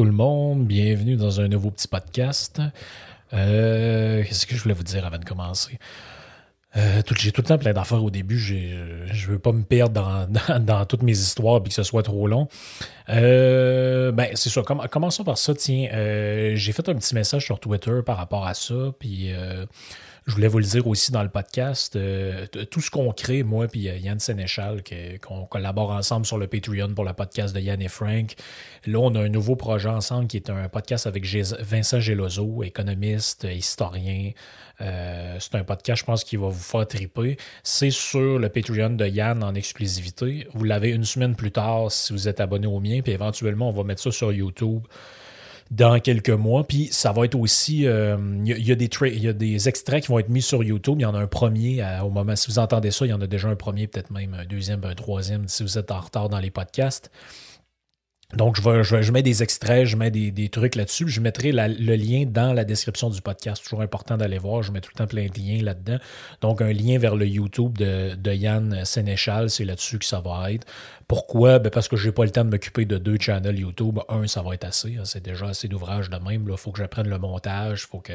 Tout le monde, bienvenue dans un nouveau petit podcast. Euh, Qu'est-ce que je voulais vous dire avant de commencer? Euh, J'ai tout le temps plein d'affaires au début. j'ai- Je veux pas me perdre dans, dans- toutes mes histoires et que ce soit trop long. Euh, ben, c'est ça. Comm- commençons par ça. Tiens, euh, j'ai fait un petit message sur Twitter par rapport à ça. Puis euh, je voulais vous le dire aussi dans le podcast. Euh, tout ce qu'on crée, moi puis euh, Yann Sénéchal, qu'on collabore ensemble sur le Patreon pour le podcast de Yann et Frank. Là, on a un nouveau projet ensemble qui est un podcast avec Vincent Gelozo, économiste, historien. Euh, c'est un podcast, je pense, qui va vous faire triper. C'est sur le Patreon de Yann en exclusivité. Vous l'avez une semaine plus tard si vous êtes abonné au mien, puis éventuellement, on va mettre ça sur YouTube dans quelques mois. Puis ça va être aussi. euh, Il y, a- il y a des y a des extraits qui vont être mis sur YouTube. Il y en a un premier à- au moment. Si vous entendez ça, il y en a déjà un premier, peut-être même un deuxième, un troisième, si vous êtes en retard dans les podcasts. Donc, je, vais, je, vais- je mets des extraits, je mets des, trucs là-dessus. Je mettrai le lien dans la description du podcast. Toujours important d'aller voir. Je mets tout le temps plein de liens là-dedans. Donc, un lien vers le YouTube de, de Yann Sénéchal, c'est là-dessus que ça va être. Pourquoi? Ben parce que j'ai pas le temps de m'occuper de deux channels YouTube. Un, ça va être assez. hein. C'est déjà assez d'ouvrages de même. Il faut que j'apprenne le montage. Il faut que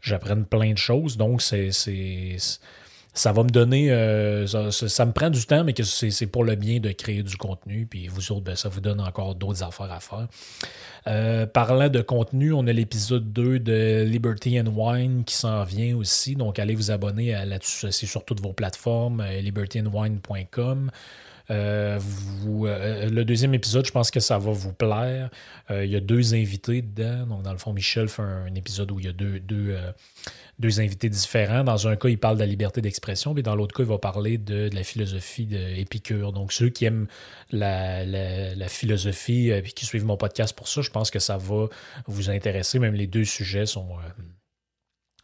j'apprenne plein de choses. Donc, c'est. Ça va me donner. euh, ça, me prend du temps, mais que c'est c'est pour le bien de créer du contenu. Puis vous autres, ben, ça vous donne encore d'autres affaires à faire. Euh, parlant de contenu, on a l'épisode 2 de Liberty and Wine qui s'en vient aussi. Donc, allez vous abonner à là-dessus. C'est sur toutes vos plateformes, euh, libertyandwine.com. Euh, euh, le deuxième épisode, je pense que ça va vous plaire. Euh, il y a deux invités dedans. Donc, dans le fond, Michel fait un, épisode où il y a deux, deux, deux invités différents. Dans un cas, il parle de la liberté d'expression, puis dans l'autre cas, il va parler de, de la philosophie d'Épicure. Donc, ceux qui aiment la, la- la philosophie et qui suivent mon podcast pour ça, je pense que ça va vous intéresser. Même les deux sujets sont.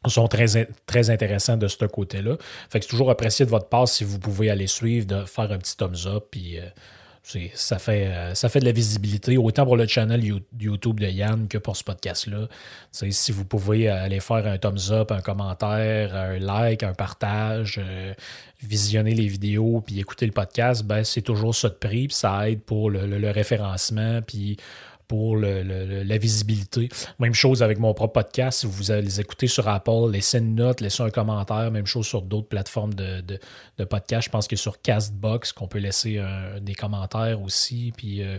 Sont très, très intéressants de ce côté-là. Fait que c'est toujours apprécié de votre part si vous pouvez aller suivre, de faire un petit thumbs up, puis euh, ça, fait, euh, ça fait de la visibilité, autant pour le channel You- YouTube de Yann que pour ce podcast-là. Si vous pouvez aller faire un thumbs up, un commentaire, un like, un partage, euh, visionner les vidéos, puis écouter le podcast, ben, c'est toujours ça de prix, puis ça aide pour le, le- le référencement, puis pour le- le- la visibilité. Même chose avec mon propre podcast. Si vous allez les écouter sur Apple, laissez une note, laissez un commentaire. Même chose sur d'autres plateformes de, de, podcast. Je pense que sur Castbox, qu'on peut laisser des commentaires aussi. Puis euh,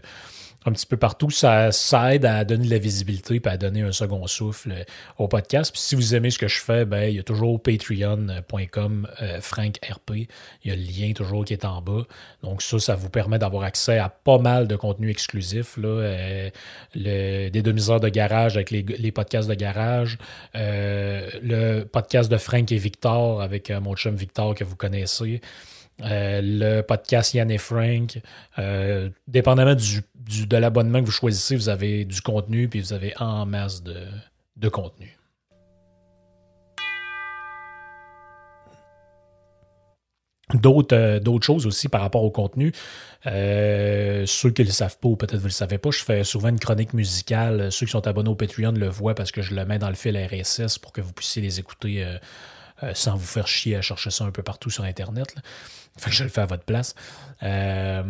un petit peu partout, ça, aide à donner de la visibilité et à donner un second souffle euh, au podcast. Puis si vous aimez ce que je fais, ben, il y a toujours patreon.com euh, RP. Il y a le lien toujours qui est en bas. Donc ça, ça vous permet d'avoir accès à pas mal de contenu exclusif. Là, euh, des demi-heures de garage avec les, podcasts de garage, euh, le podcast de Frank et Victor avec mon chum Victor que vous connaissez. Euh, le podcast Yann et Frank. Euh, dépendamment du, de l'abonnement que vous choisissez, vous avez du contenu, puis vous avez en masse de, de contenu. D'autres euh, choses aussi par rapport au contenu. Ceux qui ne le savent pas ou peut-être vous ne le savez pas, je fais souvent une chronique musicale. Ceux qui sont abonnés au Patreon le voient parce que je le mets dans le fil RSS pour que vous puissiez les écouter euh, sans vous faire chier à chercher ça un peu partout sur Internet. Que je le fais à votre place. Euh,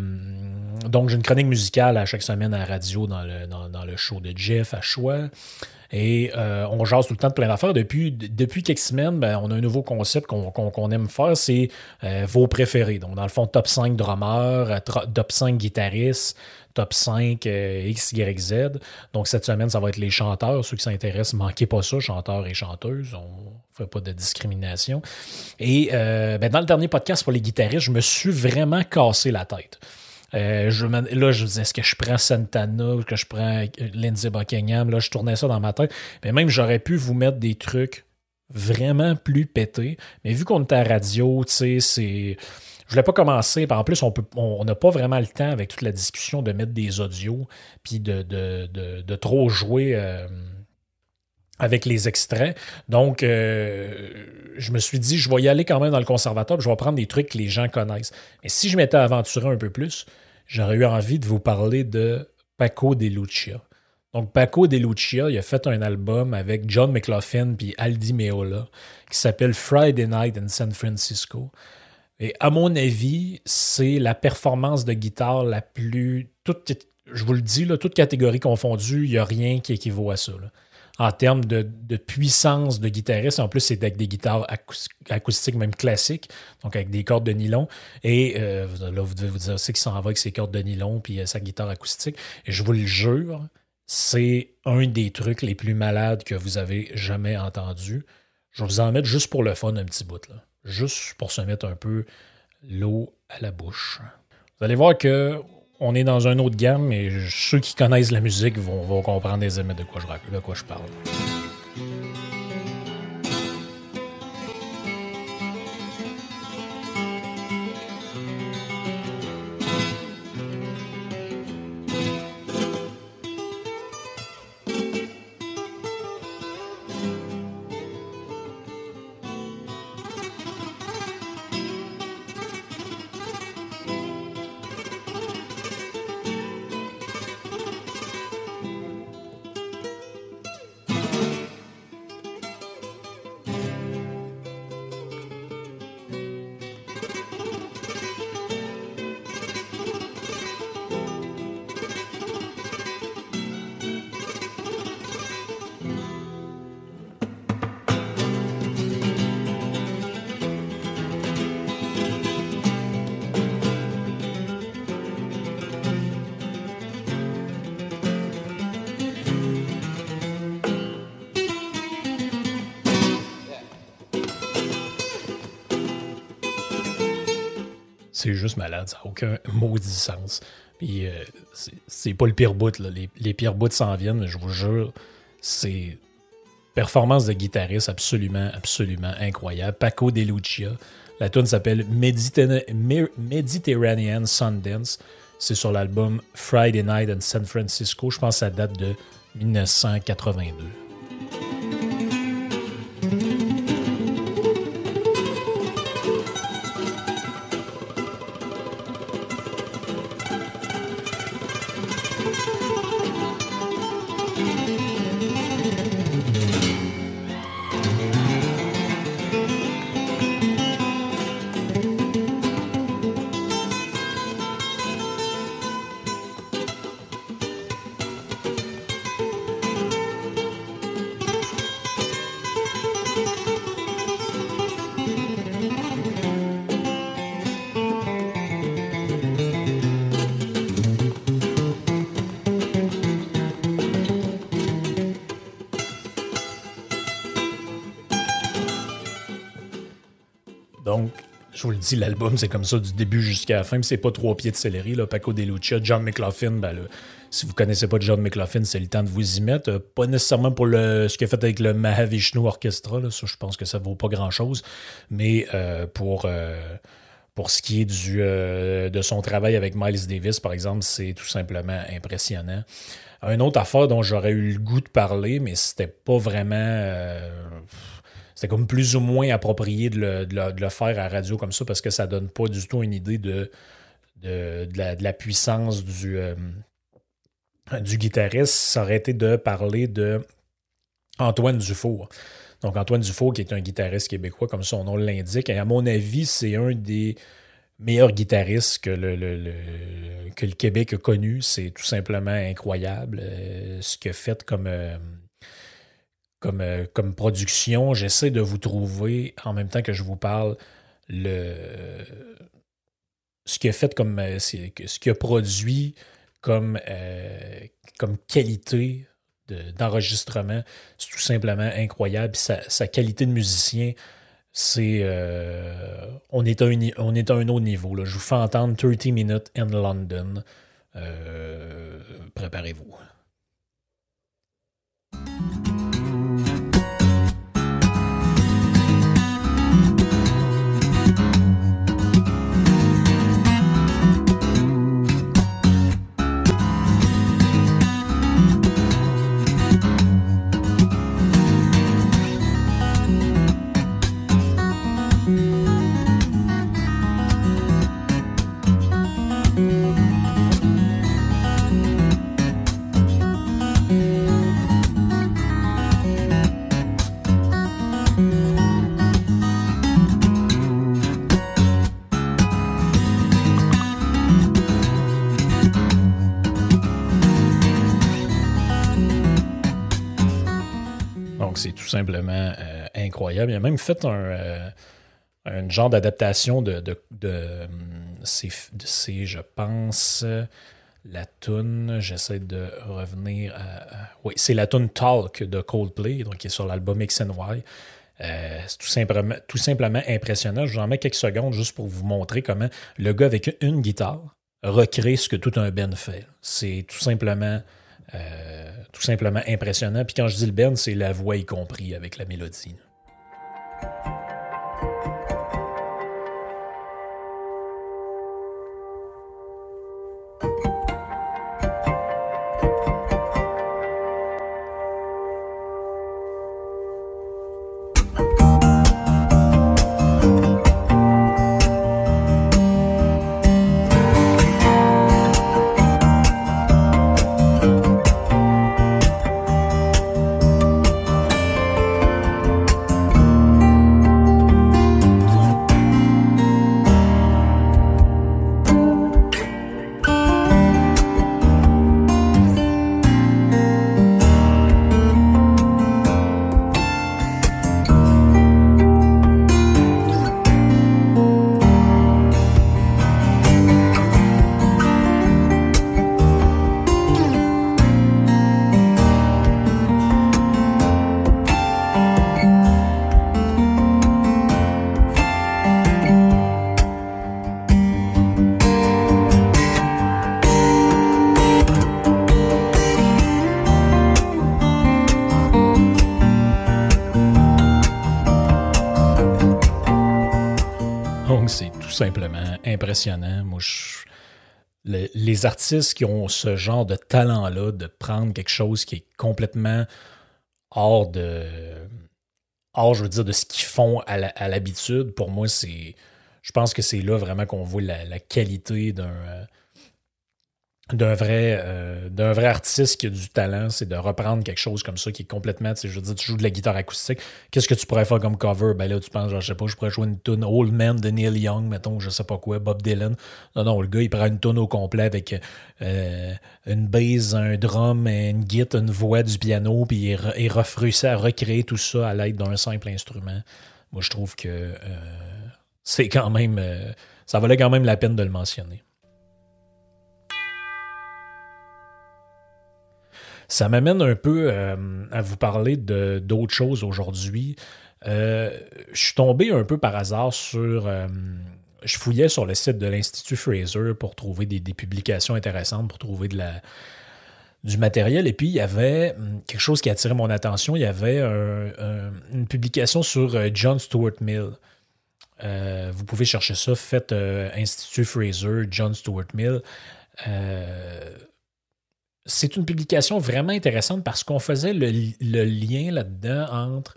donc, j'ai une chronique musicale à chaque semaine à la radio dans le, dans, le show de Jeff à Choix. Et euh, on jase tout le temps de plein d'affaires. Depuis, depuis quelques semaines, ben, on a un nouveau concept qu'on aime faire, c'est vos préférés. Donc, dans le fond, top 5 drummers, top 5 guitaristes, top 5 X, Y, Z. Donc, cette semaine, ça va être les chanteurs. Ceux qui s'intéressent, manquez pas ça, chanteurs et chanteuses. On fait pas de discrimination. Et euh, ben, dans le dernier podcast pour les guitaristes, je me suis vraiment cassé la tête. Euh, là, je disais, est-ce que je prends Santana ou que je prends Lindsey Buckingham? Là, je tournais ça dans ma tête. Mais même, j'aurais pu vous mettre des trucs vraiment plus pétés. Mais vu qu'on est à radio, tu sais, c'est. Je voulais pas commencer. En plus, on n'a pas vraiment le temps avec toute la discussion de mettre des audios puis de, de, trop jouer. Euh, avec les extraits. Donc, euh, je me suis dit, je vais y aller quand même dans le conservatoire, je vais prendre des trucs que les gens connaissent. Mais si je m'étais aventuré un peu plus, j'aurais eu envie de vous parler de Paco de Lucia. Donc, Paco de Lucia, il a fait un album avec John McLaughlin puis Aldi Meola qui s'appelle Friday Night in San Francisco. Et à mon avis, c'est la performance de guitare la plus. Toute, je vous le dis, là, toute catégorie confondue, il n'y a rien qui équivaut à ça. En termes de, puissance de guitariste. En plus, c'est avec des guitares acoustiques, même classiques, donc avec des cordes de nylon. Et euh, là, vous devez vous dire, c'est qu'il s'en va avec ses cordes de nylon puis euh, sa guitare acoustique. Et je vous le jure, c'est un des trucs les plus malades que vous avez jamais entendu. Je vais vous en mettre juste pour le fun un petit bout, là. Juste pour se mettre un peu l'eau à la bouche. Vous allez voir que on est dans un autre gamme, mais ceux qui connaissent la musique vont, comprendre aisément de quoi je parle. C'est juste malade, ça n'a aucun maudit sens. Puis euh, c'est pas le pire bout, là. Les, les pires bouts s'en viennent, je vous jure, c'est performance de guitariste absolument, absolument incroyable. Paco De Lucia. La tune s'appelle Mediterranean Sundance. C'est sur l'album Friday Night in San Francisco. Je pense que ça date de 1982. L'album, c'est comme ça du début jusqu'à la fin. C'est pas trois pieds de céleri. Là. Paco De Lucia, John McLaughlin, ben, si vous connaissez pas John McLaughlin, c'est le temps de vous y mettre. Euh, pas nécessairement pour le, ce qu'il a fait avec le Mahavishnu Orchestra. Là. Ça, je pense que ça vaut pas grand-chose. Mais euh, pour, euh, pour ce qui est du, de son travail avec Miles Davis, par exemple, c'est tout simplement impressionnant. Un autre affaire dont j'aurais eu le goût de parler, mais c'était pas vraiment c'est comme plus ou moins approprié de le, faire à radio comme ça parce que ça donne pas du tout une idée de, de, la, puissance du, euh, du guitariste. Ça aurait été de parler de Antoine Dufour. Donc, Antoine Dufault, qui est un guitariste québécois, comme son nom l'indique, et à mon avis, c'est un des meilleurs guitaristes que le, que le Québec a connu. C'est tout simplement incroyable euh, ce qu'il a fait comme, euh, comme, euh, comme production. J'essaie de vous trouver, en même temps que je vous parle, le, ce qu'il a fait comme. ce qu'il a produit comme, comme qualité d'enregistrement. c'est tout simplement incroyable. Sa, qualité de musicien, c'est. on, est à un, on est à un autre niveau. Je vous fais entendre 30 Minutes in London. Préparez-vous. Simplement euh, incroyable. Il a même fait un, euh, genre d'adaptation de, de, de, c'est, je pense, la tune. J'essaie de revenir à. oui, c'est la tune Talk de Coldplay, donc qui est sur l'album X. Euh, c'est tout simplement, tout simplement impressionnant. Je vous en mets quelques secondes juste pour vous montrer comment le gars avec une guitare recrée ce que tout un Ben fait. C'est tout simplement euh, tout simplement impressionnant. Puis quand je dis le Ben, c'est la voix y compris avec la mélodie. Impressionnant. Moi, les artistes qui ont ce genre de talent-là, de prendre quelque chose qui est complètement hors de. hors, je veux dire, de ce qu'ils font à l'habitude, pour moi, c'est. Je pense que c'est là vraiment qu'on voit la qualité d'un d'un vrai, euh, d'un vrai artiste qui a du talent, c'est de reprendre quelque chose comme ça qui est complètement, tu sais, je veux dire, tu joues de la guitare acoustique. Qu'est-ce que tu pourrais faire comme cover? Ben là, tu penses, genre, je sais pas, je pourrais jouer une tune Old Man de Neil Young, mettons, je sais pas quoi, Bob Dylan. Non, non, le gars, il prend une tune au complet avec euh, une base, un drum, une guitare, une voix, du piano, puis il, il à recréer tout ça à l'aide d'un simple instrument. Moi, je trouve que euh, c'est quand même, ça valait quand même la peine de le mentionner. Ça m'amène un peu euh, à vous parler d'autres choses aujourd'hui. Euh, je suis tombé un peu par hasard sur. Euh, je fouillais sur le site de l'Institut Fraser pour trouver des, publications intéressantes, pour trouver du matériel. Et puis, il y avait hum, quelque chose qui a attiré mon attention. Il y avait une publication sur John Stuart Mill. vous pouvez chercher ça. Faites Institut Fraser, John Stuart Mill c'est une publication vraiment intéressante parce qu'on faisait le, lien là-dedans entre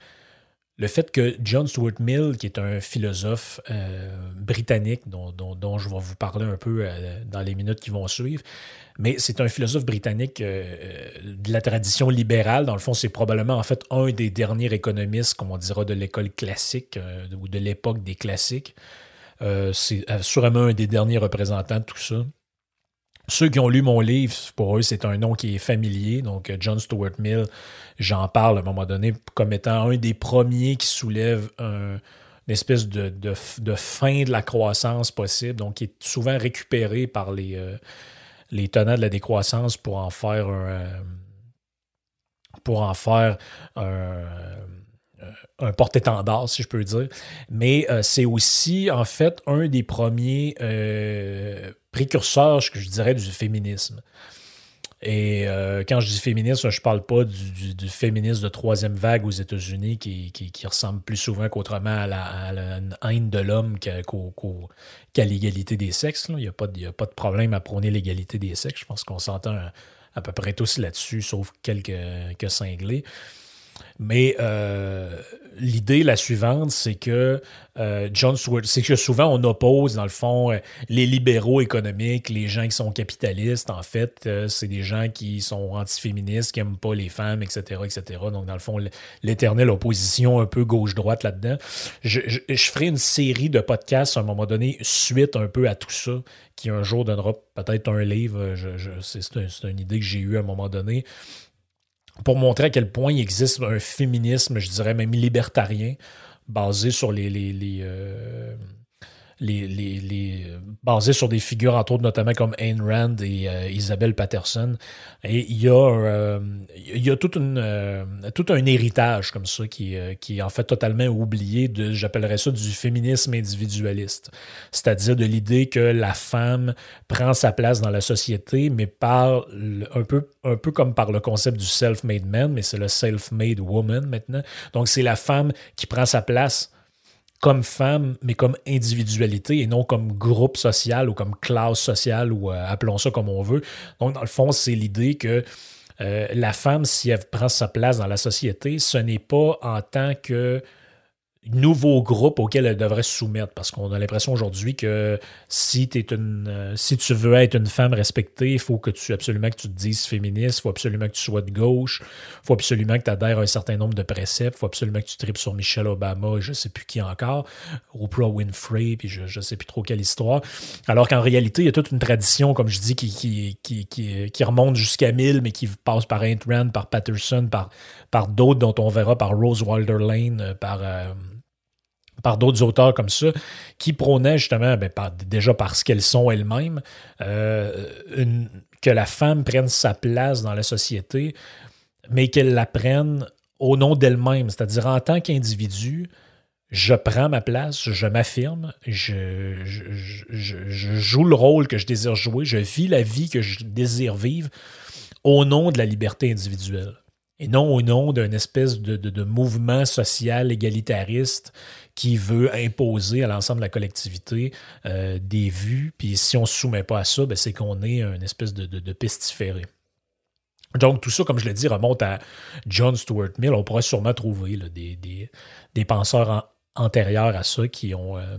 le fait que John Stuart Mill, qui est un philosophe euh, britannique dont, je vais vous parler un peu euh, dans les minutes qui vont suivre, mais c'est un philosophe britannique euh, de la tradition libérale. Dans le fond, c'est probablement en fait un des derniers économistes, comme on dira, de l'école classique ou de l'époque des classiques. c'est sûrement un des derniers représentants de tout ça. Ceux qui ont lu mon livre, pour eux, c'est un nom qui est familier. Donc, John Stuart Mill, j'en parle à un moment donné comme étant un des premiers qui soulève une espèce de, fin de la croissance possible, donc qui est souvent récupéré par les, euh, tenants de la décroissance pour en faire un. Euh, pour en faire un un porte-étendard, si je peux dire. Mais euh, c'est aussi, en fait, un des premiers précurseurs, je, je dirais, du féminisme. Et euh, quand je dis féminisme, je parle pas du, féminisme de troisième vague aux États-Unis qui, ressemble plus souvent qu'autrement à la, haine de l'homme qu'à l'égalité des sexes. Il n'y a, pas de problème à prôner l'égalité des sexes. Je pense qu'on s'entend à, peu près tous là-dessus, sauf quelques, quelques cinglés. Mais euh, l'idée, la suivante, c'est que euh, John c'est que souvent on oppose, dans le fond, euh, les libéraux économiques, les gens qui sont capitalistes, en fait, c'est des gens qui sont antiféministes, qui n'aiment pas les femmes, etc., etc. Donc, dans le fond, l'éternelle opposition un peu gauche-droite là-dedans. Je, ferai une série de podcasts à un moment donné, suite un peu à tout ça, qui un jour donnera peut-être un livre. c'est une idée que j'ai eue à un moment donné pour montrer à quel point il existe un féminisme, je dirais même libertarien, basé sur les, les, euh, les, les, basé sur des figures, entre autres, notamment comme Ayn Rand et euh, Isabelle Patterson. Et il y a, euh, il y a toute une, euh, tout un héritage comme ça qui, qui est en fait totalement oublié de, j'appellerais ça, du féminisme individualiste. C'est-à-dire de l'idée que la femme prend sa place dans la société, mais par un peu, un peu comme par le concept du self-made man, mais c'est le self-made woman maintenant. Donc c'est la femme qui prend sa place comme femme, mais comme individualité et non comme groupe social ou comme classe sociale ou euh, appelons ça comme on veut. Donc, dans le fond, c'est l'idée que euh, la femme, si elle prend sa place dans la société, ce n'est pas en tant que nouveau groupe auquel elle devrait se soumettre. Parce qu'on a l'impression aujourd'hui que si, es une, euh, si tu veux être une femme respectée, il faut que tu absolument que tu te dises féministe, il faut absolument que tu sois de gauche, il faut absolument que tu adhères à un certain nombre de préceptes, il faut absolument que tu tripes sur Michelle Obama et je sais plus qui encore, Oprah Winfrey, puis je ne sais plus trop quelle histoire. Alors qu'en réalité, il y a toute une tradition, comme je dis, qui, qui, qui, qui, qui remonte jusqu'à 1000, mais qui passe par Ayn Rand, par Patterson, par, par d'autres dont on verra, par Rose Wilder Lane, euh, par... Euh, par d'autres auteurs comme ça, qui prônaient justement, ben, déjà parce qu'elles sont elles-mêmes, euh, que la femme prenne sa place dans la société, mais qu'elle la prenne au nom d'elle-même, c'est-à-dire en tant qu'individu, je prends ma place, je m'affirme, je, joue le rôle que je désire jouer, je vis la vie que je désire vivre au nom de la liberté individuelle et non au nom d'un espèce de, mouvement social égalitariste qui veut imposer à l'ensemble de la collectivité euh, des vues. Puis si on ne se soumet pas à ça, ben, c'est qu'on est une espèce de, pestiféré. Donc, tout ça, comme je l'ai dit, remonte à John Stuart Mill. On pourrait sûrement trouver des, penseurs antérieurs à ça qui ont, euh,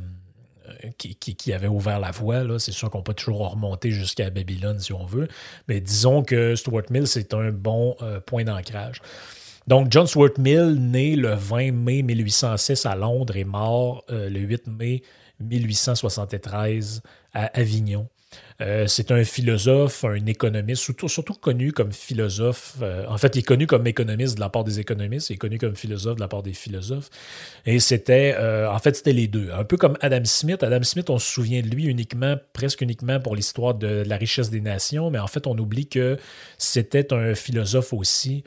qui, avait ouvert la voie. C'est sûr qu'on peut toujours remonter jusqu'à Babylone si on veut, mais disons que Stuart Mill, c'est un bon euh, point d'ancrage. Donc, John Stuart Mill, né le 20 mai 1806 à Londres, est mort euh, le 8 mai 1873 à Avignon. Euh, c'est un philosophe, un économiste, surtout, connu comme philosophe. Euh, en fait, il est connu comme économiste de la part des économistes, il est connu comme philosophe de la part des philosophes. Et c'était, euh, en fait, c'était les deux. Un peu comme Adam Smith. Adam Smith, on se souvient de lui uniquement, presque uniquement pour l'histoire de la richesse des nations, mais en fait, on oublie que c'était un philosophe aussi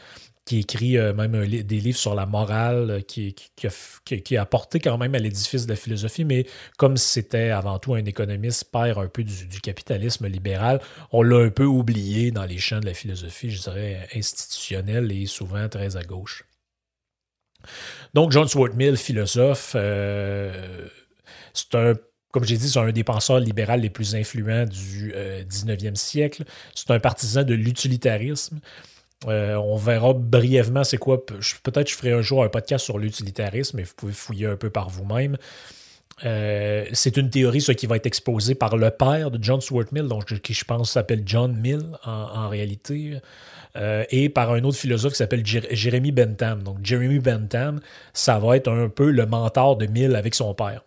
qui écrit euh, même des livres sur la morale, euh, qui, a, apporté quand même à l'édifice de la philosophie, mais comme c'était avant tout un économiste père un peu du, capitalisme libéral, on l'a un peu oublié dans les champs de la philosophie, je dirais, institutionnelle et souvent très à gauche. Donc, John Stuart Mill, philosophe, euh, c'est un comme j'ai dit, c'est un des penseurs libéraux les plus influents du 19e siècle. C'est un partisan de l'utilitarisme. On verra brièvement c'est quoi. Peut-être je ferai un jour un podcast sur l'utilitarisme, mais vous pouvez fouiller un peu par vous-même. c'est une théorie ce qui va être exposée par le père de John Stuart Mill, qui je pense s'appelle John Mill en réalité. Euh, et par un autre philosophe qui s'appelle Jeremy Bentham. Donc, Jeremy Bentham, ça va être un peu le mentor de Mill avec son père.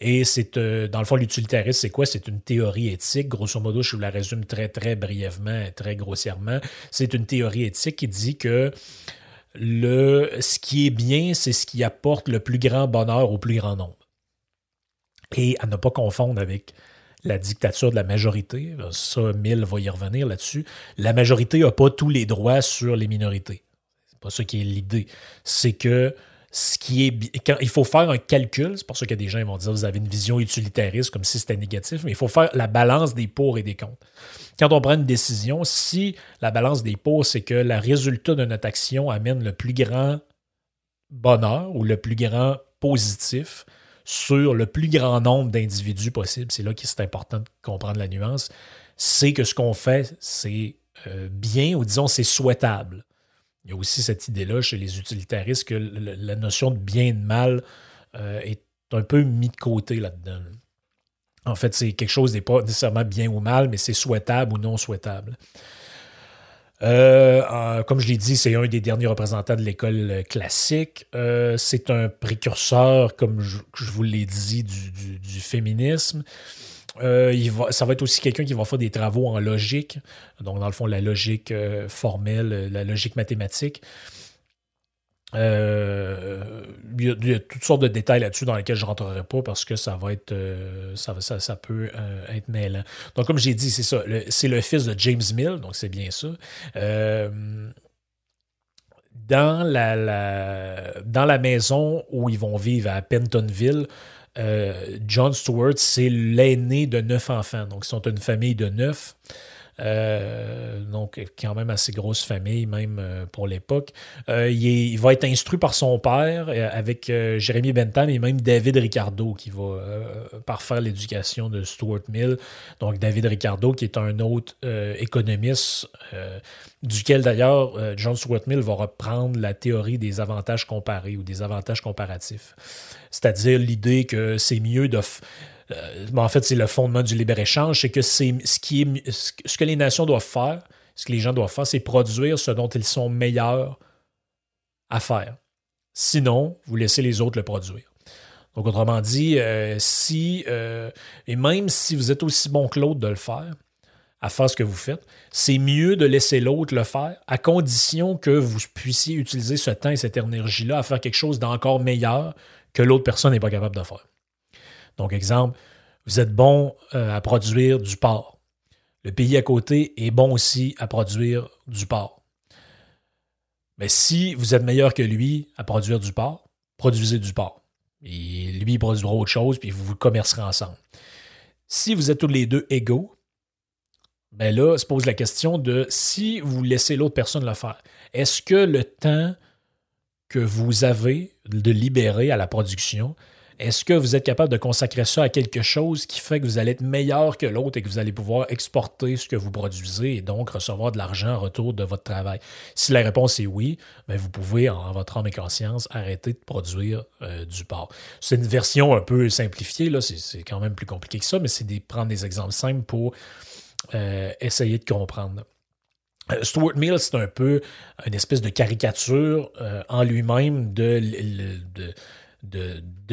Et c'est, euh, dans le fond, l'utilitarisme, c'est quoi? C'est une théorie éthique. Grosso modo, je vous la résume très, très brièvement, très grossièrement. C'est une théorie éthique qui dit que le, ce qui est bien, c'est ce qui apporte le plus grand bonheur au plus grand nombre. Et à ne pas confondre avec la dictature de la majorité. Ça, Mill va y revenir là-dessus. La majorité n'a pas tous les droits sur les minorités. C'est pas ça qui est l'idée. C'est que ce qui est il faut faire un calcul, c'est pour ça que des gens vont dire vous avez une vision utilitariste comme si c'était négatif, mais il faut faire la balance des pour et des contre. Quand on prend une décision, si la balance des pour, c'est que le résultat de notre action amène le plus grand bonheur ou le plus grand positif, sur le plus grand nombre d'individus possible, c'est là que c'est important de comprendre la nuance, c'est que ce qu'on fait, c'est euh, bien ou disons c'est souhaitable. Il y a aussi cette idée-là chez les utilitaristes que la notion de bien et de mal euh, est un peu mis de côté là-dedans. En fait, c'est quelque chose n'est pas nécessairement bien ou mal, mais c'est souhaitable ou non souhaitable. Euh, comme je l'ai dit, c'est un des derniers représentants de l'école classique. Euh, c'est un précurseur, comme je, vous l'ai dit, du, féminisme. Il va, ça va être aussi quelqu'un qui va faire des travaux en logique, donc dans le fond la logique formelle, la logique mathématique. Euh, il, y a, toutes sortes de détails là-dessus dans lesquels je ne rentrerai pas parce que ça va être euh, ça, ça, peut euh, être mêlant. Donc, comme j'ai dit, c'est ça. C'est le fils de James Mill, donc c'est bien ça. dans, la, dans la maison où ils vont vivre à Pentonville, John Stewart, c'est l'aîné de neuf enfants. Donc, ils sont une famille de neuf. Euh, donc, quand même assez grosse famille, même euh, pour l'époque. Euh, il, va être instruit par son père avec Jérémy Bentham et même David Ricardo qui va parfaire l'éducation de Stuart Mill. Donc, David Ricardo, qui est un autre économiste, duquel d'ailleurs John Stuart Mill va reprendre la théorie des avantages comparés ou des avantages comparatifs. C'est-à-dire l'idée que c'est mieux de euh, en fait, c'est le fondement du libre-échange, c'est que c'est ce, qui est, ce que les nations doivent faire, ce que les gens doivent faire, c'est produire ce dont ils sont meilleurs à faire. Sinon, vous laissez les autres le produire. Donc, autrement dit, euh, si, euh, et même si vous êtes aussi bon que l'autre de le faire, à faire ce que vous faites, c'est mieux de laisser l'autre le faire, à condition que vous puissiez utiliser ce temps et cette énergie-là à faire quelque chose d'encore meilleur que l'autre personne n'est pas capable de faire. Donc, exemple, vous êtes bon euh, à produire du porc. Le pays à côté est bon aussi à produire du porc. Mais si vous êtes meilleur que lui à produire du porc, produisez du porc. Et lui, produira autre chose, puis vous vous commercerez ensemble. Si vous êtes tous les deux égaux, ben là, se pose la question de si vous laissez l'autre personne le faire, est-ce que le temps que vous avez de libérer à la production, est-ce que vous êtes capable de consacrer ça à quelque chose qui fait que vous allez être meilleur que l'autre et que vous allez pouvoir exporter ce que vous produisez et donc recevoir de l'argent en retour de votre travail? Si la réponse est oui, bien vous pouvez, en votre âme et conscience, arrêter de produire euh, du porc. C'est une version un peu simplifiée, c'est quand même plus compliqué que ça, mais c'est de prendre des exemples simples pour euh, essayer de comprendre. Euh, Stuart Mill, c'est un peu une espèce de caricature en lui-même de,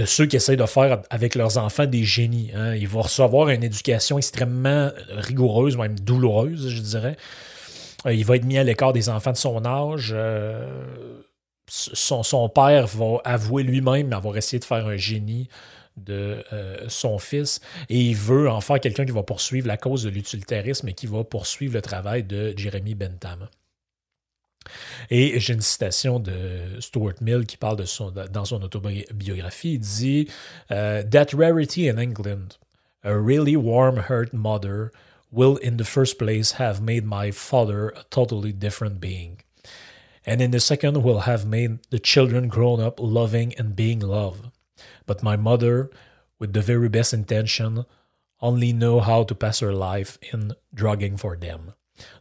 ceux qui essayent de faire avec leurs enfants des génies. Hein. Ils vont recevoir une éducation extrêmement rigoureuse, même douloureuse, je dirais. Euh, il va être mis à l'écart des enfants de son âge. Euh, son, père va avouer lui-même avoir essayé de faire un génie de euh, son fils et il veut en faire quelqu'un qui va poursuivre la cause de l'utilitarisme et qui va poursuivre le travail de Jeremy Bentham. Et j'ai une citation de Stuart Mill qui parle de son, dans son autobiographie. Il dit uh, That rarity in England, a really warm hearted mother, will in the first place have made my father a totally different being. And in the second, will have made the children grown up loving and being loved. But my mother, with the very best intention, only know how to pass her life in drugging for them.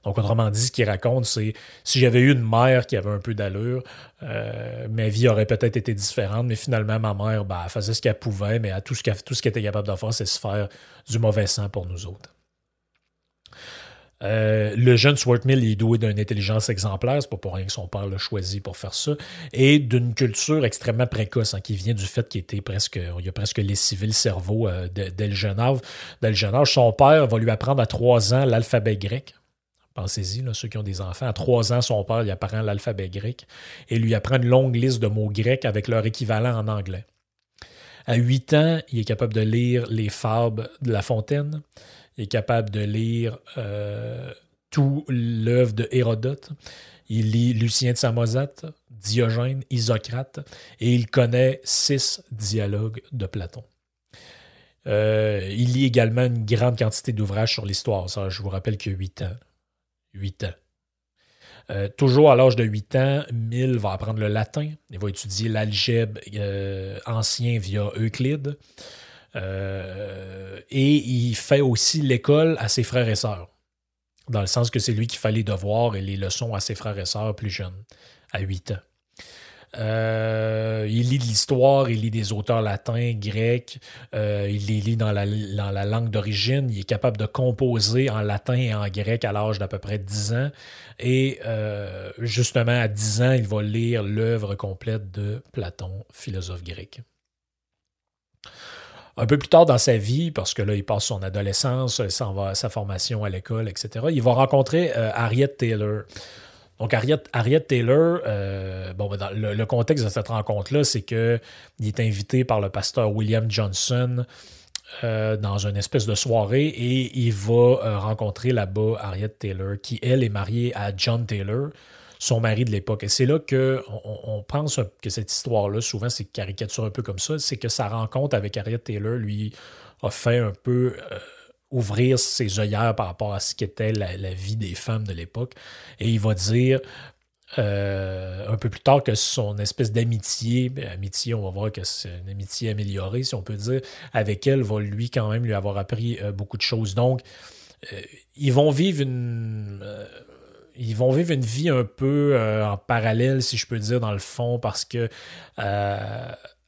Donc, autrement dit, ce qu'il raconte, c'est si j'avais eu une mère qui avait un peu d'allure, euh, ma vie aurait peut-être été différente, mais finalement, ma mère ben, elle faisait ce qu'elle pouvait, mais tout ce qu'elle était capable de faire, c'est se faire du mauvais sang pour nous autres. Euh, le jeune Stuart Mill est doué d'une intelligence exemplaire, c'est pas pour rien que son père l'a choisi pour faire ça, et d'une culture extrêmement précoce, hein, qui vient du fait qu'il était presque, il a presque lessivé le cerveau euh, dès, le jeune âge. Dès le jeune âge, son père va lui apprendre à trois ans l'alphabet grec. Pensez-y, ceux qui ont des enfants. À trois ans, son père lui apprend l'alphabet grec et lui apprend une longue liste de mots grecs avec leur équivalent en anglais. À huit ans, il est capable de lire les fables de La Fontaine. Il est capable de lire euh, tout l'œuvre de Hérodote. Il lit Lucien de Samosate, Diogène, Isocrate, et il connaît six dialogues de Platon. Euh, il lit également une grande quantité d'ouvrages sur l'histoire. Je vous rappelle qu'il a huit ans. 8 ans. Euh, toujours à l'âge de 8 ans, Mill va apprendre le latin. Il va étudier l'algèbre euh, ancien via Euclide. Euh, et il fait aussi l'école à ses frères et sœurs. Dans le sens que c'est lui qui fait les devoirs et les leçons à ses frères et sœurs plus jeunes, à 8 ans. Euh, il lit de l'histoire, il lit des auteurs latins, grecs, euh, il les lit dans la, langue d'origine, il est capable de composer en latin et en grec à l'âge d'à peu près 10 ans. Et euh, justement, à 10 ans, il va lire l'œuvre complète de Platon, philosophe grec. Un peu plus tard dans sa vie, parce que là, il passe son adolescence, sa formation à l'école, etc., il va rencontrer Harriet Taylor. Donc, Harriet, Taylor, euh, bon, ben, le, contexte de cette rencontre-là, c'est qu'il est invité par le pasteur William Johnson euh, dans une espèce de soirée et il va euh, rencontrer là-bas Harriet Taylor, qui, elle, est mariée à John Taylor, son mari de l'époque. Et c'est là qu'on on pense que cette histoire-là, souvent, c'est caricature un peu comme ça, c'est que sa rencontre avec Harriet Taylor lui a fait un peu ouvrir ses œillères par rapport à ce qu'était la, vie des femmes de l'époque. Et il va dire euh, un peu plus tard que son espèce d'amitié, ben, amitié, on va voir que c'est une amitié améliorée, si on peut dire, avec elle, va lui quand même lui avoir appris euh, beaucoup de choses. Donc, euh, ils vont vivre une ils vont vivre une vie un peu en parallèle, si je peux dire, dans le fond, parce que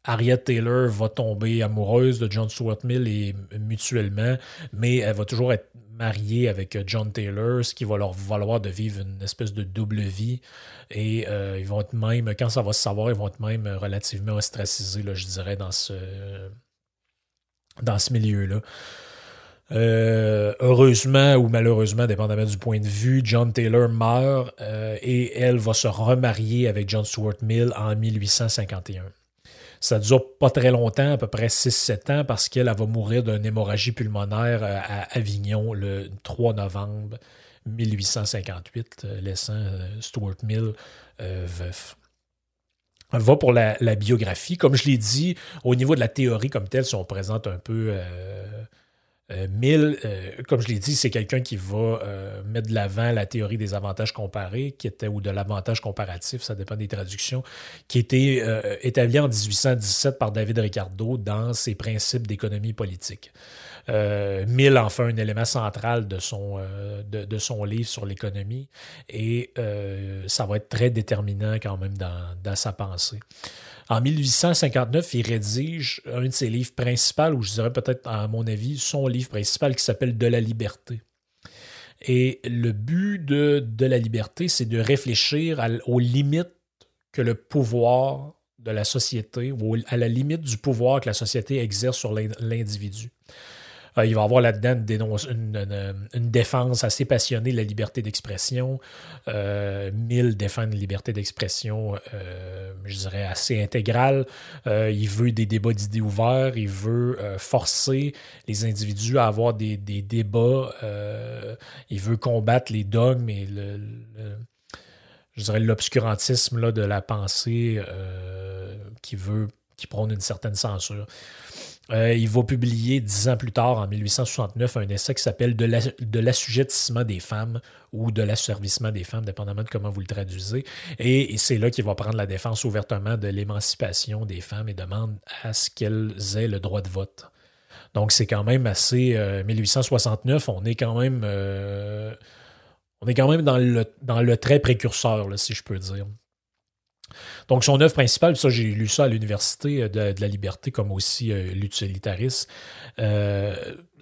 Harriet Taylor va tomber amoureuse de John Stuart Mill et mutuellement, mais elle va toujours être mariée avec John Taylor, ce qui va leur valoir de vivre une espèce de double vie. Et euh, ils vont être même, quand ça va se savoir, ils vont être même relativement ostracisés, là, je dirais, dans ce, dans milieu-là. Euh, heureusement ou malheureusement, dépendamment du point de vue, John Taylor meurt euh, et elle va se remarier avec John Stuart Mill en 1851. Ça ne dure pas très longtemps, à peu près 6-7 ans, parce qu'elle va mourir d'une hémorragie pulmonaire euh, à Avignon le 3 novembre 1858, euh, laissant euh, Stuart Mill veuf. On va pour la, biographie. Comme je l'ai dit, au niveau de la théorie comme telle, si on présente un peu euh, Mill, euh, comme je l'ai dit, c'est quelqu'un qui va euh, mettre de l'avant la théorie des avantages comparés, qui était, ou de l'avantage comparatif, ça dépend des traductions, qui était établi en 1817 par David Ricardo dans ses principes d'économie politique. Mill en fait un élément central de son, livre sur l'économie et ça va être très déterminant quand même dans sa pensée. En 1859, il rédige un de ses livres principaux, ou je dirais peut-être, à mon avis, son livre principal qui s'appelle De la liberté. Et le but de, de la liberté, c'est de réfléchir aux limites que le pouvoir de la société, ou à la limite du pouvoir que la société exerce sur l'individu. Euh, il va avoir là-dedans une, défense assez passionnée de la liberté d'expression. Euh, Mill défend une liberté d'expression, euh, je dirais, assez intégrale. Il veut des débats d'idées ouverts. Il veut forcer les individus à avoir des, débats. il veut combattre les dogmes et je dirais l'obscurantisme de la pensée qui veut qui prône une certaine censure. Euh, il va publier dix ans plus tard, en 1869, un essai qui s'appelle De l'assujettissement des femmes ou de l'asservissement des femmes, dépendamment de comment vous le traduisez. Et, c'est là qu'il va prendre la défense ouvertement de l'émancipation des femmes et demande à ce qu'elles aient le droit de vote. Donc c'est quand même assez... 1869, euh, on est quand même... Euh, On est quand même dans le, dans le trait précurseur, si je peux dire. Donc, son œuvre principale, ça, j'ai lu ça à l'Université de, la Liberté, comme aussi euh, l'utilitarisme. Euh,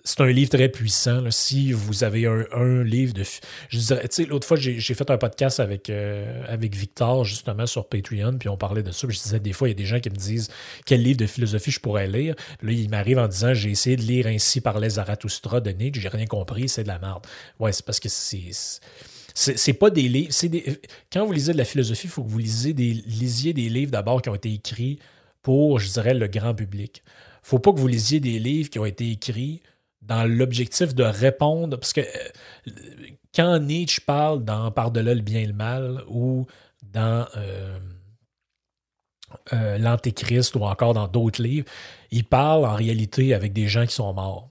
c'est un livre très puissant. Si vous avez un, livre de. Je dirais, tu sais, l'autre fois, j'ai fait un podcast avec, euh, avec Victor, justement, sur Patreon, puis on parlait de ça. je disais, des fois, il y a des gens qui me disent quel livre de philosophie je pourrais lire? là, il m'arrive en disant, j'ai essayé de lire Ainsi parlait Zarathustra de Nietzsche, j'ai rien compris, c'est de la merde. Ouais, c'est parce que c'est c'est pas des livres. Des, quand vous lisez de la philosophie, il faut que vous lisiez des, lisiez des livres d'abord qui ont été écrits pour, je dirais, le grand public. faut pas que vous lisiez des livres qui ont été écrits dans l'objectif de répondre. Parce que euh, quand Nietzsche parle dans Par-delà le bien et le mal ou dans euh, euh, l'Antéchrist ou encore dans d'autres livres, il parle en réalité avec des gens qui sont morts.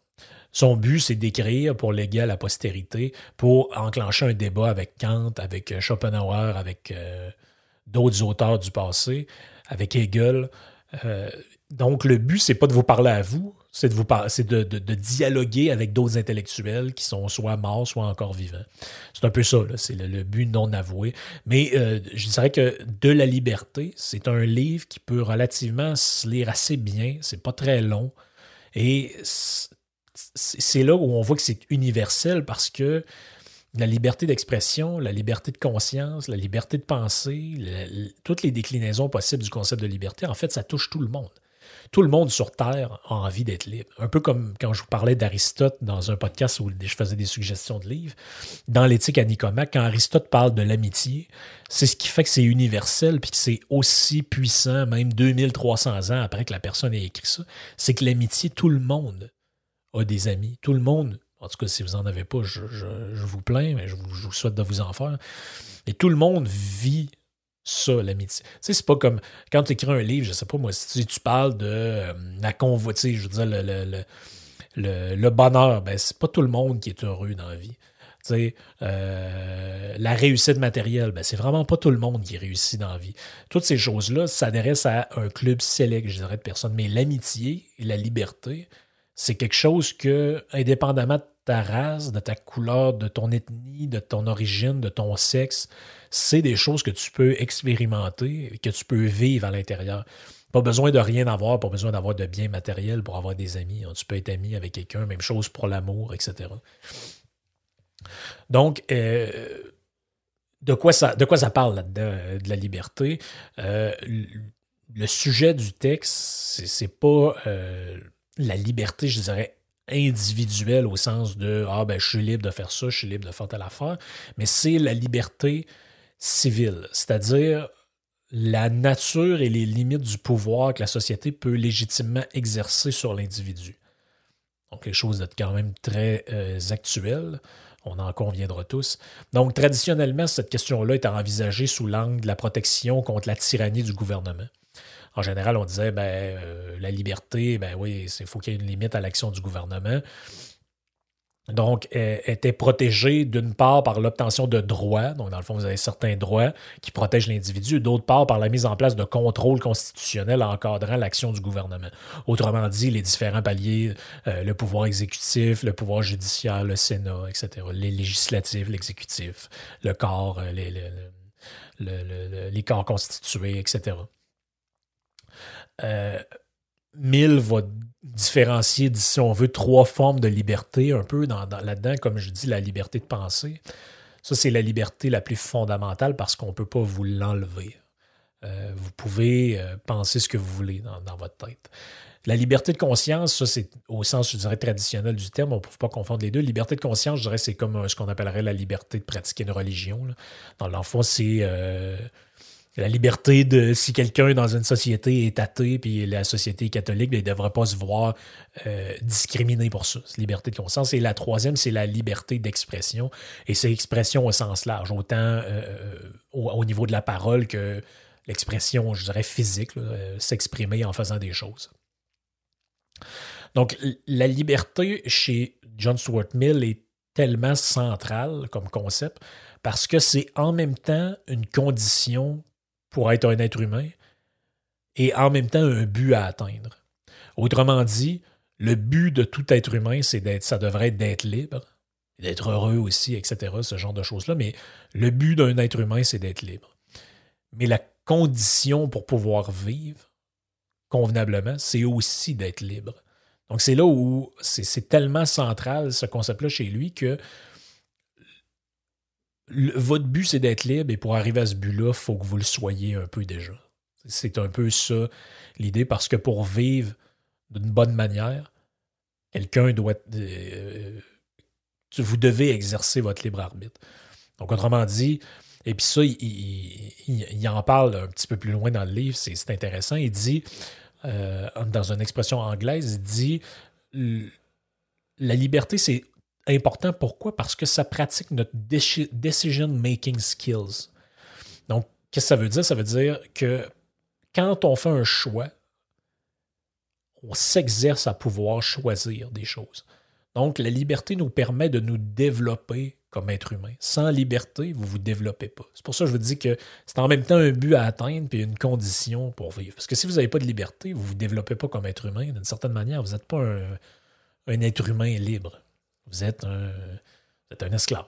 Son but, c'est d'écrire pour léguer à la postérité, pour enclencher un débat avec Kant, avec euh, Schopenhauer, avec euh, d'autres auteurs du passé, avec Hegel. Euh, donc, le but, c'est pas de vous parler à vous, c'est de, dialoguer avec d'autres intellectuels qui sont soit morts, soit encore vivants. C'est un peu ça, c'est le, but non avoué. Mais je dirais que De la liberté, c'est un livre qui peut relativement se lire assez bien, c'est pas très long. Et c'est là où on voit que c'est universel parce que la liberté d'expression, la liberté de conscience, la liberté de penser, toutes les déclinaisons possibles du concept de liberté, en fait, ça touche tout le monde. Tout le monde sur Terre a envie d'être libre. Un peu comme quand je vous parlais d'Aristote dans un podcast où je faisais des suggestions de livres. Dans l'éthique à Nicomaque, quand Aristote parle de l'amitié, c'est ce qui fait que c'est universel puis que c'est aussi puissant, même 2300 ans après que la personne ait écrit ça. C'est que l'amitié, tout le monde a des amis. Tout le monde, en tout cas, si vous n'en avez pas, je, vous plains, mais je vous, souhaite de vous en faire. Et tout le monde vit ça, l'amitié. Tu sais, c'est pas comme quand tu écris un livre, je sais pas moi, si tu parles de euh, la convoitise, je veux dire, le, le, bonheur, ben, c'est pas tout le monde qui est heureux dans la vie. Euh, la réussite matérielle, ben, c'est vraiment pas tout le monde qui réussit dans la vie. Toutes ces choses-là s'adressent à un club sélect, je dirais, de personnes. Mais l'amitié et la liberté, c'est quelque chose que, indépendamment de ta race, de ta couleur, de ton ethnie, de ton origine, de ton sexe, c'est des choses que tu peux expérimenter, que tu peux vivre à l'intérieur. Pas besoin de rien avoir, pas besoin d'avoir de biens matériels pour avoir des amis. Tu peux être ami avec quelqu'un, même chose pour l'amour, etc. Donc, euh, de, quoi ça, de quoi ça parle là-dedans, de la liberté? Euh, le sujet du texte, c'est pas euh, la liberté, je dirais, individuelle au sens de Ah, ben, je suis libre de faire ça, je suis libre de faire telle affaire, mais c'est la liberté civile, c'est-à-dire la nature et les limites du pouvoir que la société peut légitimement exercer sur l'individu. Donc, quelque chose d'être quand même très euh, actuel. On en conviendra tous. Donc, traditionnellement, cette question-là est envisagée sous l'angle de la protection contre la tyrannie du gouvernement en général, on disait ben, euh, la liberté, ben oui, il faut qu'il y ait une limite à l'action du gouvernement. Donc, elle était protégée d'une part par l'obtention de droits, donc dans le fond, vous avez certains droits qui protègent l'individu, d'autre part par la mise en place de contrôles constitutionnels encadrant l'action du gouvernement. Autrement dit, les différents paliers, euh, le pouvoir exécutif, le pouvoir judiciaire, le Sénat, etc., les législatifs, l'exécutif, le corps, euh, les, les corps constitués, etc. Euh, Mill va différencier, si on veut, trois formes de liberté, un peu dans, là-dedans, comme je dis, la liberté de penser. Ça, c'est la liberté la plus fondamentale parce qu'on ne peut pas vous l'enlever. Euh, vous pouvez euh, penser ce que vous voulez dans, votre tête. La liberté de conscience, ça, c'est au sens, je dirais, traditionnel du terme, on ne peut pas confondre les deux. Liberté de conscience, je dirais, c'est comme ce qu'on appellerait la liberté de pratiquer une religion. Dans l'enfant, c'est la liberté de si quelqu'un dans une société est athée puis la société est catholique, ben, il ne devrait pas se voir euh, discriminé pour ça. Liberté de conscience. Et la troisième, c'est la liberté d'expression. Et c'est expression au sens large, autant euh, euh, au, niveau de la parole que l'expression, je dirais, physique, s'exprimer en faisant des choses. Donc, la liberté chez John Stuart Mill est tellement centrale comme concept parce que c'est en même temps une condition pour être un être humain et en même temps un but à atteindre. Autrement dit, le but de tout être humain, c'est d'être, ça devrait être d'être libre. d'être heureux aussi, etc., ce genre de choses-là. Mais le but d'un être humain, c'est d'être libre. Mais la condition pour pouvoir vivre convenablement, c'est aussi d'être libre. Donc c'est là où c'est tellement central ce concept-là chez lui que votre but, c'est d'être libre et pour arriver à ce but-là, il faut que vous le soyez un peu déjà. C'est un peu ça l'idée parce que pour vivre d'une bonne manière, quelqu'un doit. Euh, vous devez exercer votre libre arbitre. Donc, autrement dit, et puis ça, il, en parle un petit peu plus loin dans le livre, c'est intéressant. Il dit, euh, dans une expression anglaise, il dit la liberté, c'est important. Pourquoi? Parce que ça pratique notre decision-making skills. Donc, qu'est-ce que ça veut dire? Ça veut dire que quand on fait un choix, on s'exerce à pouvoir choisir des choses. Donc, la liberté nous permet de nous développer comme être humain. Sans liberté, vous ne vous développez pas. C'est pour ça que je vous dis que c'est en même temps un but à atteindre et une condition pour vivre. Parce que si vous n'avez pas de liberté, vous ne vous développez pas comme être humain. D'une certaine manière, vous n'êtes pas un, être humain libre. Vous êtes un, esclave.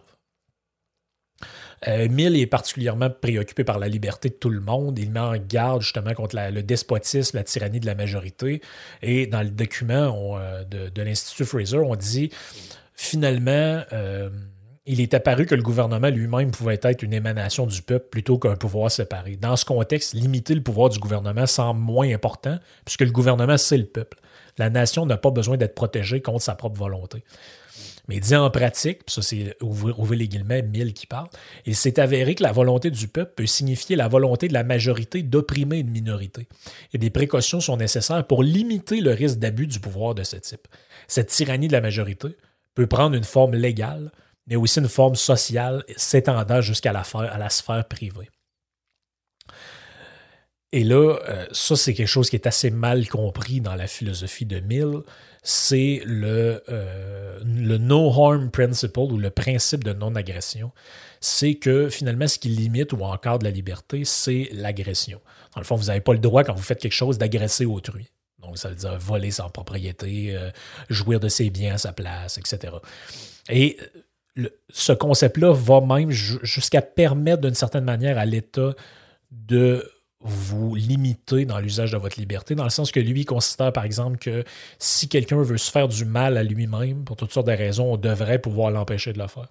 Euh, Mill est particulièrement préoccupé par la liberté de tout le monde. Il met en garde justement contre le despotisme, la tyrannie de la majorité. Et dans le document euh, de, l'Institut Fraser, on dit finalement, euh, il est apparu que le gouvernement lui-même pouvait être une émanation du peuple plutôt qu'un pouvoir séparé. Dans ce contexte, limiter le pouvoir du gouvernement semble moins important, puisque le gouvernement, c'est le peuple. La nation n'a pas besoin d'être protégée contre sa propre volonté. Mais dit en pratique, puis ça c'est ouvrez les guillemets, Mill qui parle, il s'est avéré que la volonté du peuple peut signifier la volonté de la majorité d'opprimer une minorité. Et des précautions sont nécessaires pour limiter le risque d'abus du pouvoir de ce type. Cette tyrannie de la majorité peut prendre une forme légale, mais aussi une forme sociale s'étendant jusqu'à la sphère privée. Et là, euh, ça, c'est quelque chose qui est assez mal compris dans la philosophie de Mill. C'est le, euh, le no harm principle ou le principe de non-agression. C'est que finalement, ce qui limite ou encadre la liberté, c'est l'agression. Dans le fond, vous n'avez pas le droit, quand vous faites quelque chose, d'agresser autrui. Donc, ça veut dire voler sans propriété, euh, jouir de ses biens à sa place, etc. Et ce concept-là va même jusqu'à permettre d'une certaine manière à l'État de vous limiter dans l'usage de votre liberté, dans le sens que lui considère, par exemple, que si quelqu'un veut se faire du mal à lui-même, pour toutes sortes de raisons, on devrait pouvoir l'empêcher de le faire.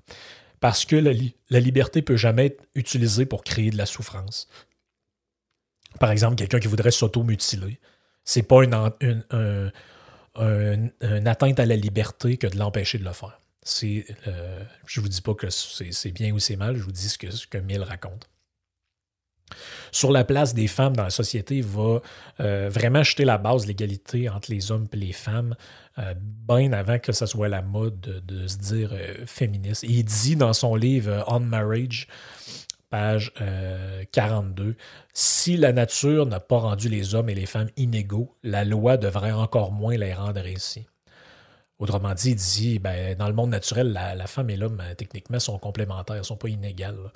Parce que la, liberté peut jamais être utilisée pour créer de la souffrance. Par exemple, quelqu'un qui voudrait s'auto-mutiler, c'est pas une, atteinte à la liberté que de l'empêcher de le faire. Euh, je ne vous dis pas que c'est bien ou c'est mal, je vous dis ce que, ce que Mill raconte. Sur la place des femmes dans la société, va euh, vraiment jeter la base de l'égalité entre les hommes et les femmes, euh, bien avant que ce soit la mode de, se dire féministe. il dit dans son livre On Marriage, page 42, Si la nature n'a pas rendu les hommes et les femmes inégaux, la loi devrait encore moins les rendre ainsi. Autrement dit, il dit, ben, dans le monde naturel, la, femme et l'homme, euh, techniquement, sont complémentaires, ne sont pas inégales.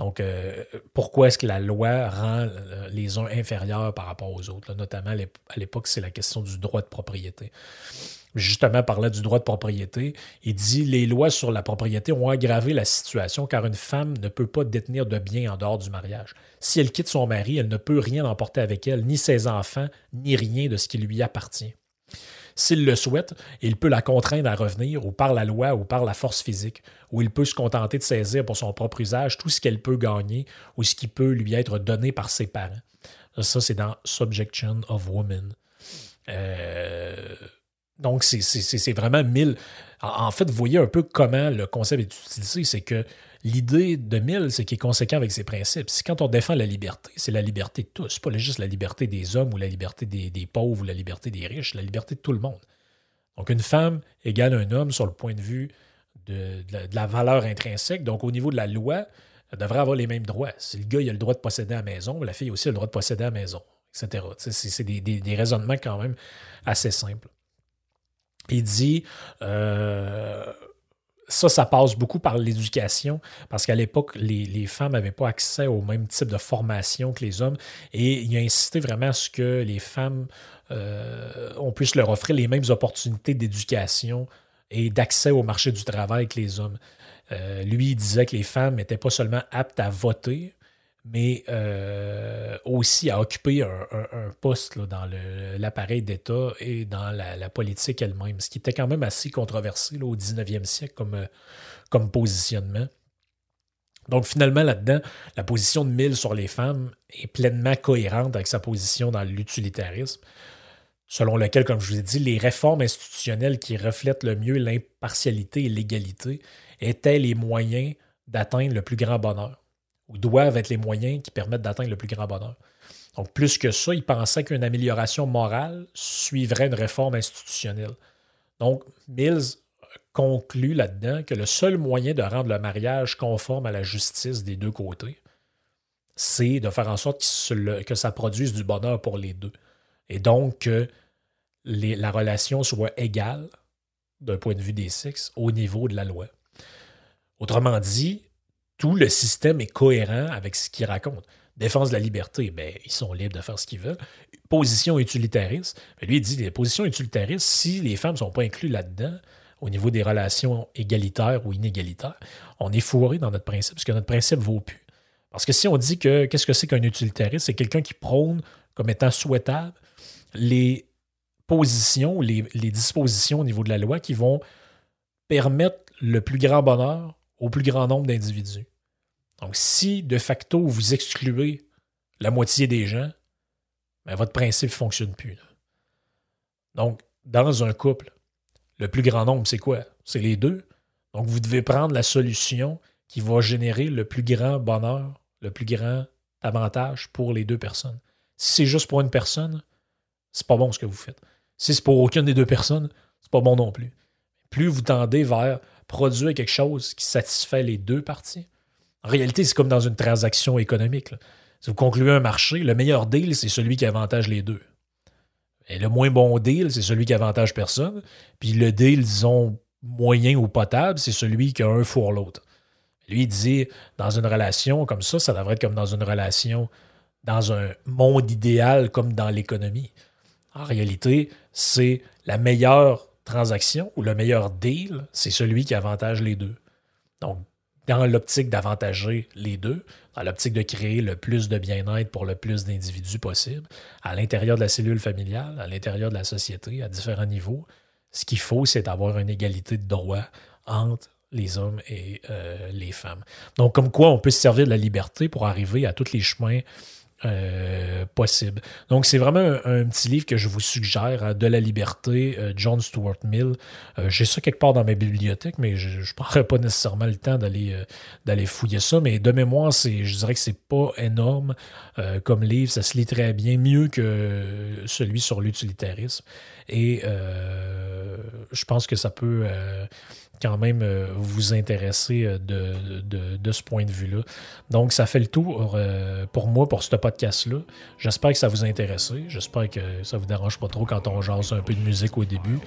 Donc, euh, pourquoi est-ce que la loi rend les uns inférieurs par rapport aux autres? Notamment, à l'époque, c'est la question du droit de propriété. Justement, parlant du droit de propriété, il dit les lois sur la propriété ont aggravé la situation car une femme ne peut pas détenir de biens en dehors du mariage. Si elle quitte son mari, elle ne peut rien emporter avec elle, ni ses enfants, ni rien de ce qui lui appartient. S'il le souhaite, il peut la contraindre à revenir ou par la loi ou par la force physique, ou il peut se contenter de saisir pour son propre usage tout ce qu'elle peut gagner ou ce qui peut lui être donné par ses parents. Ça, c'est dans Subjection of Women. Euh, donc, c'est vraiment mille. En fait, vous voyez un peu comment le concept est utilisé, c'est que L'idée de Mill, c'est qu'il est conséquent avec ses principes. C'est quand on défend la liberté, c'est la liberté de tous, pas juste la liberté des hommes ou la liberté des, pauvres ou la liberté des riches, la liberté de tout le monde. Donc une femme égale un homme sur le point de vue de, la, valeur intrinsèque. Donc au niveau de la loi, elle devrait avoir les mêmes droits. Si le gars a le droit de posséder à la maison, la fille aussi a le droit de posséder à la maison, etc. C'est des, raisonnements quand même assez simples. Il dit... Euh, ça, ça passe beaucoup par l'éducation, parce qu'à l'époque, les, femmes n'avaient pas accès au même type de formation que les hommes. Et il a insisté vraiment à ce que les femmes, euh, on puisse leur offrir les mêmes opportunités d'éducation et d'accès au marché du travail que les hommes. Euh, lui, il disait que les femmes n'étaient pas seulement aptes à voter, mais euh, aussi à occuper un, poste dans l'appareil d'État et dans la, politique elle-même, ce qui était quand même assez controversé au 19e siècle comme, euh, comme positionnement. Donc finalement, là-dedans, la position de Mill sur les femmes est pleinement cohérente avec sa position dans l'utilitarisme, selon lequel, comme je vous ai dit, les réformes institutionnelles qui reflètent le mieux l'impartialité et l'égalité étaient les moyens d'atteindre le plus grand bonheur, doivent être les moyens qui permettent d'atteindre le plus grand bonheur. Donc, plus que ça, il pensait qu'une amélioration morale suivrait une réforme institutionnelle. Donc, Mills conclut là-dedans que le seul moyen de rendre le mariage conforme à la justice des deux côtés, c'est de faire en sorte que ça produise du bonheur pour les deux. Et donc que la relation soit égale d'un point de vue des sexes au niveau de la loi. Autrement dit, tout le système est cohérent avec ce qu'il raconte. Défense de la liberté, ben, ils sont libres de faire ce qu'ils veulent. Position utilitariste, ben, lui, il dit les positions utilitaristes, si les femmes ne sont pas incluses là-dedans, au niveau des relations égalitaires ou inégalitaires, on est fourré dans notre principe, parce que notre principe ne vaut plus. Parce que si on dit que qu'est-ce que c'est qu'un utilitariste, c'est quelqu'un qui prône comme étant souhaitable les positions, les, les dispositions au niveau de la loi qui vont permettre le plus grand bonheur au plus grand nombre d'individus. Donc, si de facto vous excluez la moitié des gens, ben, votre principe ne fonctionne plus. Donc, dans un couple, le plus grand nombre, c'est quoi? C'est les deux. Donc, vous devez prendre la solution qui va générer le plus grand bonheur, le plus grand avantage pour les deux personnes. Si c'est juste pour une personne, c'est pas bon ce que vous faites. Si c'est pour aucune des deux personnes, c'est pas bon non plus. Plus vous tendez vers produire quelque chose qui satisfait les deux parties. En réalité, c'est comme dans une transaction économique. Si vous concluez un marché, le meilleur deal, c'est celui qui avantage les deux. Et le moins bon deal, c'est celui qui avantage personne. Puis le deal, disons, moyen ou potable, c'est celui qui a un four l'autre. Lui, il dit, dans une relation comme ça, ça devrait être comme dans une relation, dans un monde idéal comme dans l'économie. En réalité, c'est la meilleure transaction ou le meilleur deal, c'est celui qui avantage les deux. Donc, dans l'optique d'avantager les deux, dans l'optique de créer le plus de bien-être pour le plus d'individus possible, à l'intérieur de la cellule familiale, à l'intérieur de la société, à différents niveaux, ce qu'il faut, c'est avoir une égalité de droit entre les hommes et euh, les femmes. Donc, comme quoi on peut se servir de la liberté pour arriver à tous les chemins euh, possible. Donc, c'est vraiment un, petit livre que je vous suggère, hein, De la liberté, euh, John Stuart Mill. Euh, j'ai ça quelque part dans ma bibliothèque, mais je ne prendrai pas nécessairement le temps d'aller fouiller ça. Mais de mémoire, je dirais que c'est pas énorme comme livre. Ça se lit très bien, mieux que celui sur l'utilitarisme. Et je pense que ça peut quand même euh, vous intéresser euh, de, ce point de vue-là. Donc, ça fait le tour euh, pour moi pour ce podcast-là. J'espère que ça vous a intéressé. J'espère que ça vous dérange pas trop quand on jase un peu de musique au début.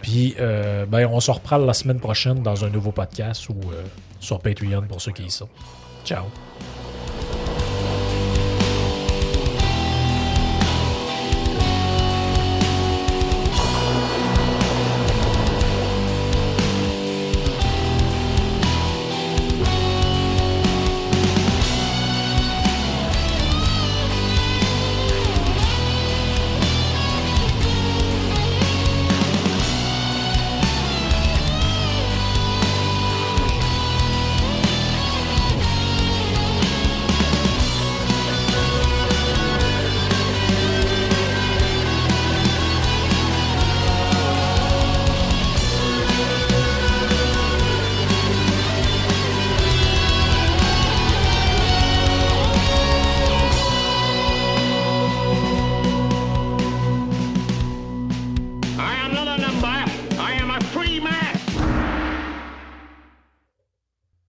Puis, ben, on se reprend la semaine prochaine dans un nouveau podcast ou sur Patreon pour ceux qui y sont. Ciao!